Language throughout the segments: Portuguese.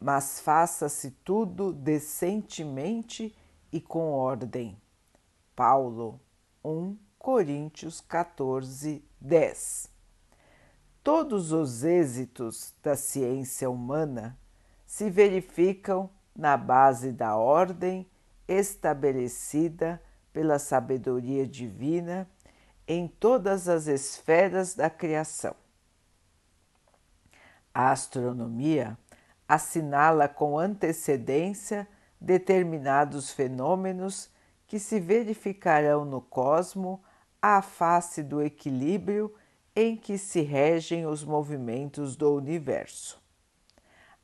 mas faça-se tudo decentemente e com ordem. Paulo 1 Coríntios 14, 10. Todos os êxitos da ciência humana se verificam na base da ordem estabelecida pela sabedoria divina em todas as esferas da criação. A astronomia assinala com antecedência determinados fenômenos que se verificarão no cosmo à face do equilíbrio em que se regem os movimentos do universo.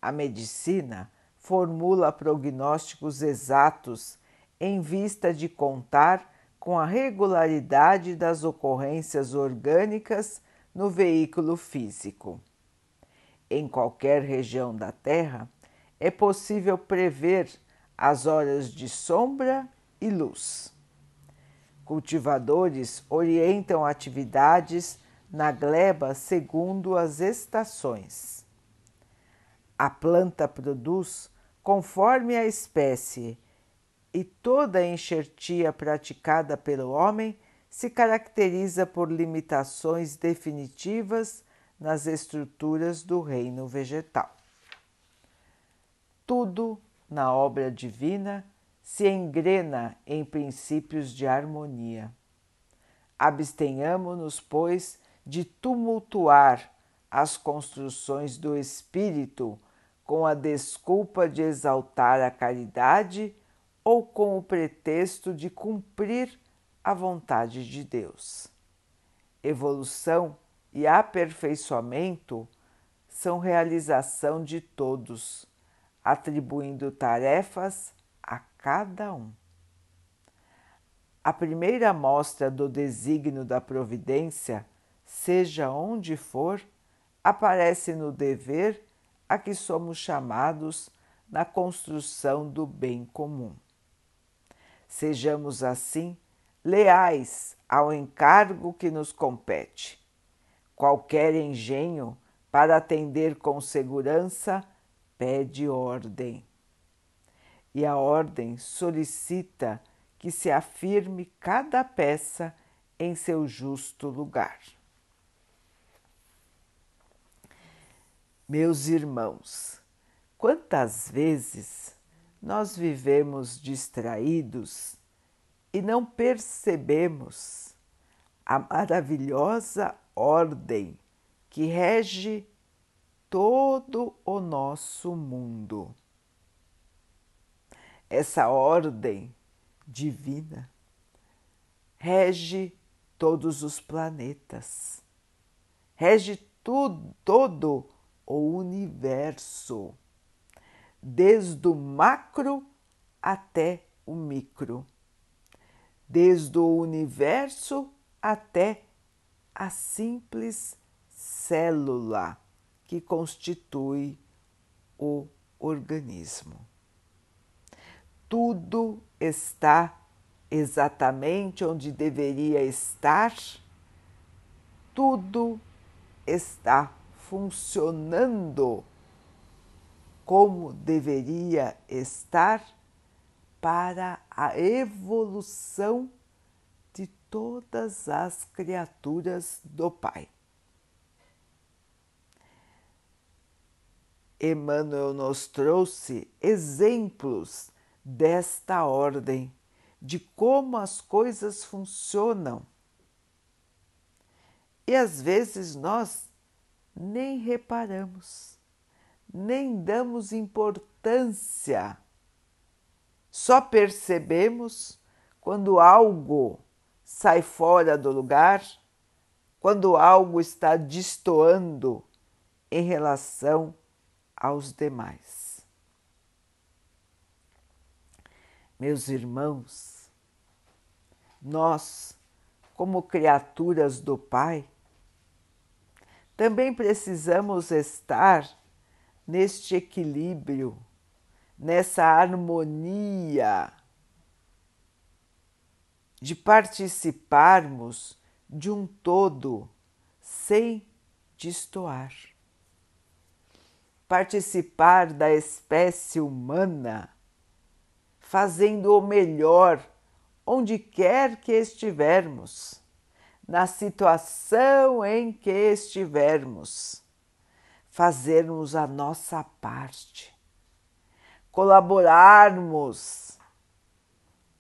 A medicina formula prognósticos exatos em vista de contar com a regularidade das ocorrências orgânicas no veículo físico em qualquer região da Terra, é possível prever as horas de sombra e luz. Cultivadores orientam atividades na gleba segundo as estações. A planta produz conforme a espécie e toda a enxertia praticada pelo homem se caracteriza por limitações definitivas nas estruturas do reino vegetal. Tudo na obra divina se engrena em princípios de harmonia. Abstenhamo-nos, pois, de tumultuar as construções do espírito com a desculpa de exaltar a caridade ou com o pretexto de cumprir a vontade de Deus. Evolução e aperfeiçoamento são realização de todos, atribuindo tarefas a cada um. A primeira mostra do desígnio da providência, seja onde for, aparece no dever a que somos chamados na construção do bem comum. Sejamos assim leais ao encargo que nos compete Qualquer engenho para atender com segurança pede ordem. E a ordem solicita que se afirme cada peça em seu justo lugar. Meus irmãos, quantas vezes nós vivemos distraídos e não percebemos a maravilhosa ordem que rege todo o nosso mundo. Essa ordem divina rege todos os planetas, rege tudo, todo o universo, desde o macro até o micro, desde o universo até a simples célula que constitui o organismo. Tudo está exatamente onde deveria estar, tudo está funcionando como deveria estar para a evolução todas as criaturas do Pai. Emmanuel nos trouxe exemplos desta ordem, de como as coisas funcionam. E às vezes nós nem reparamos, nem damos importância, só percebemos quando algo sai fora do lugar quando algo está destoando em relação aos demais. Meus irmãos, nós, como criaturas do Pai, também precisamos estar neste equilíbrio, nessa harmonia de participarmos de um todo sem destoar. Participar da espécie humana, fazendo o melhor onde quer que estivermos, na situação em que estivermos, fazermos a nossa parte, colaborarmos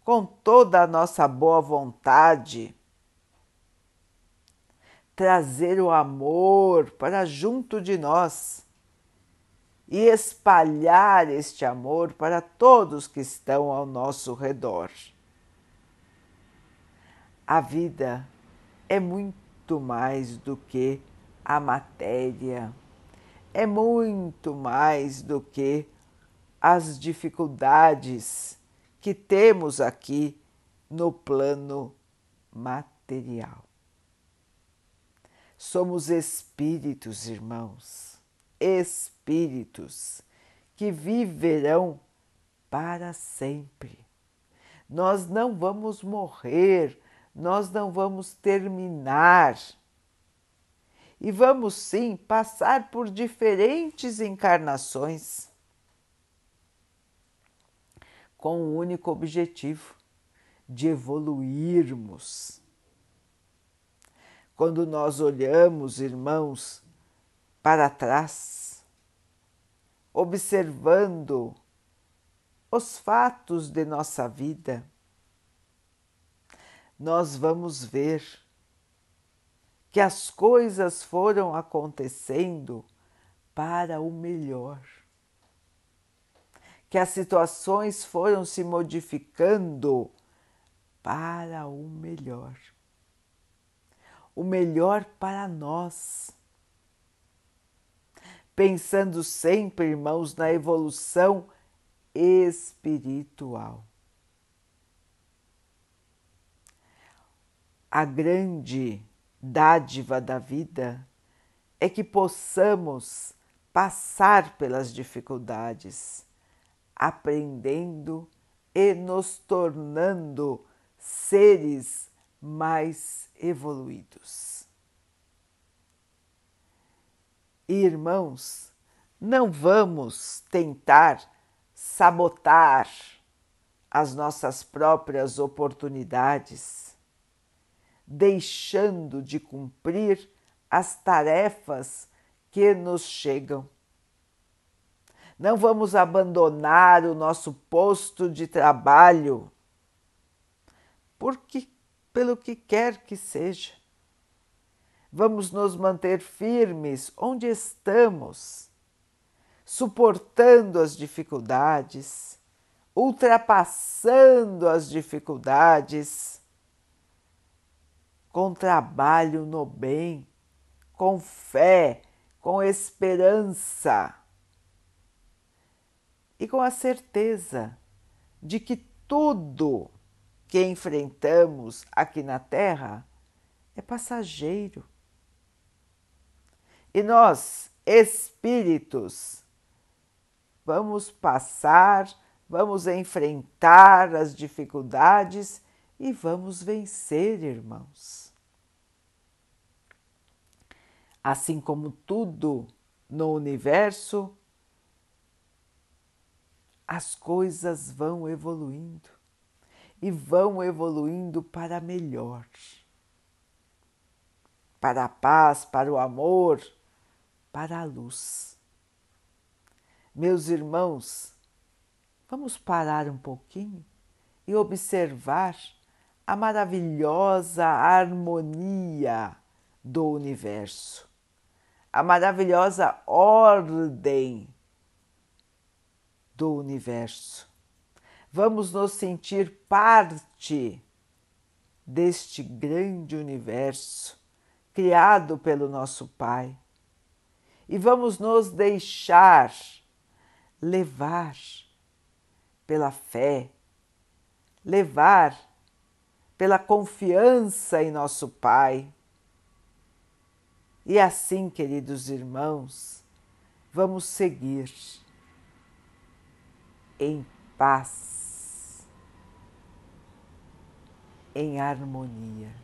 com toda a nossa boa vontade trazer o amor para junto de nós e espalhar este amor para todos que estão ao nosso redor. A vida é muito mais do que a matéria, é muito mais do que as dificuldades que temos aqui no plano material. Somos espíritos, irmãos, espíritos que viverão para sempre. Nós não vamos morrer, nós não vamos terminar. E vamos sim passar por diferentes encarnações com o um único objetivo de evoluirmos. Quando nós olhamos, irmãos, para trás, observando os fatos de nossa vida, nós vamos ver que as coisas foram acontecendo para o melhor, que as situações foram se modificando para o melhor o melhor para nós. Pensando sempre, irmãos, na evolução espiritual. A grande dádiva da vida é que possamos passar pelas dificuldades, aprendendo e nos tornando seres mais evoluídos. Irmãos, não vamos tentar sabotar as nossas próprias oportunidades, deixando de cumprir as tarefas que nos chegam. Não vamos abandonar o nosso posto de trabalho, porque pelo que quer que seja. Vamos nos manter firmes onde estamos, suportando as dificuldades, ultrapassando as dificuldades, com trabalho no bem, com fé, com esperança e com a certeza de que tudo que enfrentamos aqui na Terra é passageiro. E nós, espíritos, vamos passar, vamos enfrentar as dificuldades e vamos vencer, irmãos. Assim como tudo no universo, as coisas vão evoluindo e vão evoluindo para melhor. Para a paz, para o amor, para a luz. Meus irmãos, vamos parar um pouquinho e observar a maravilhosa harmonia do universo, a maravilhosa ordem do universo. Vamos nos sentir parte deste grande universo criado pelo nosso Pai. E vamos nos deixar levar pela fé, levar pela confiança em nosso Pai. E assim, queridos irmãos, vamos seguir em paz, em harmonia,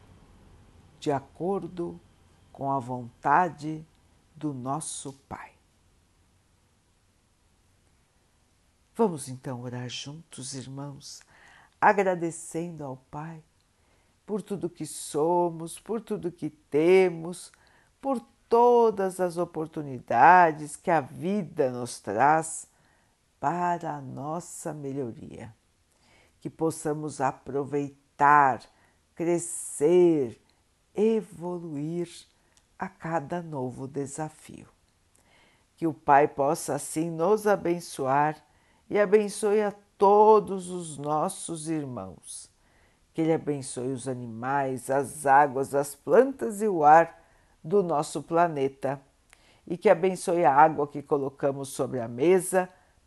de acordo com a vontade do nosso Pai. Vamos então orar juntos, irmãos, agradecendo ao Pai por tudo que somos, por tudo que temos, por todas as oportunidades que a vida nos traz para a nossa melhoria. Que possamos aproveitar, crescer, evoluir a cada novo desafio. Que o Pai possa assim nos abençoar e abençoe a todos os nossos irmãos. Que Ele abençoe os animais, as águas, as plantas e o ar do nosso planeta. E que abençoe a água que colocamos sobre a mesa